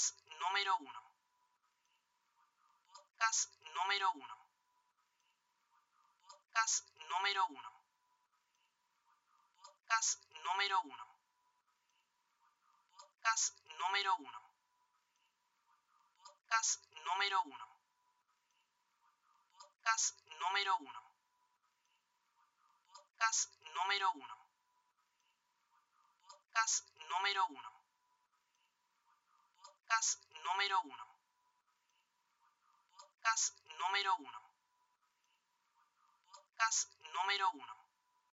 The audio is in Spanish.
Podcast número uno. Podcast número uno. Podcast número uno. Podcast número uno. Podcast número uno. Podcast número uno. Podcast número uno. Podcast número uno. Podcast número uno. Podcast número uno. Podcast número uno. Podcast número uno.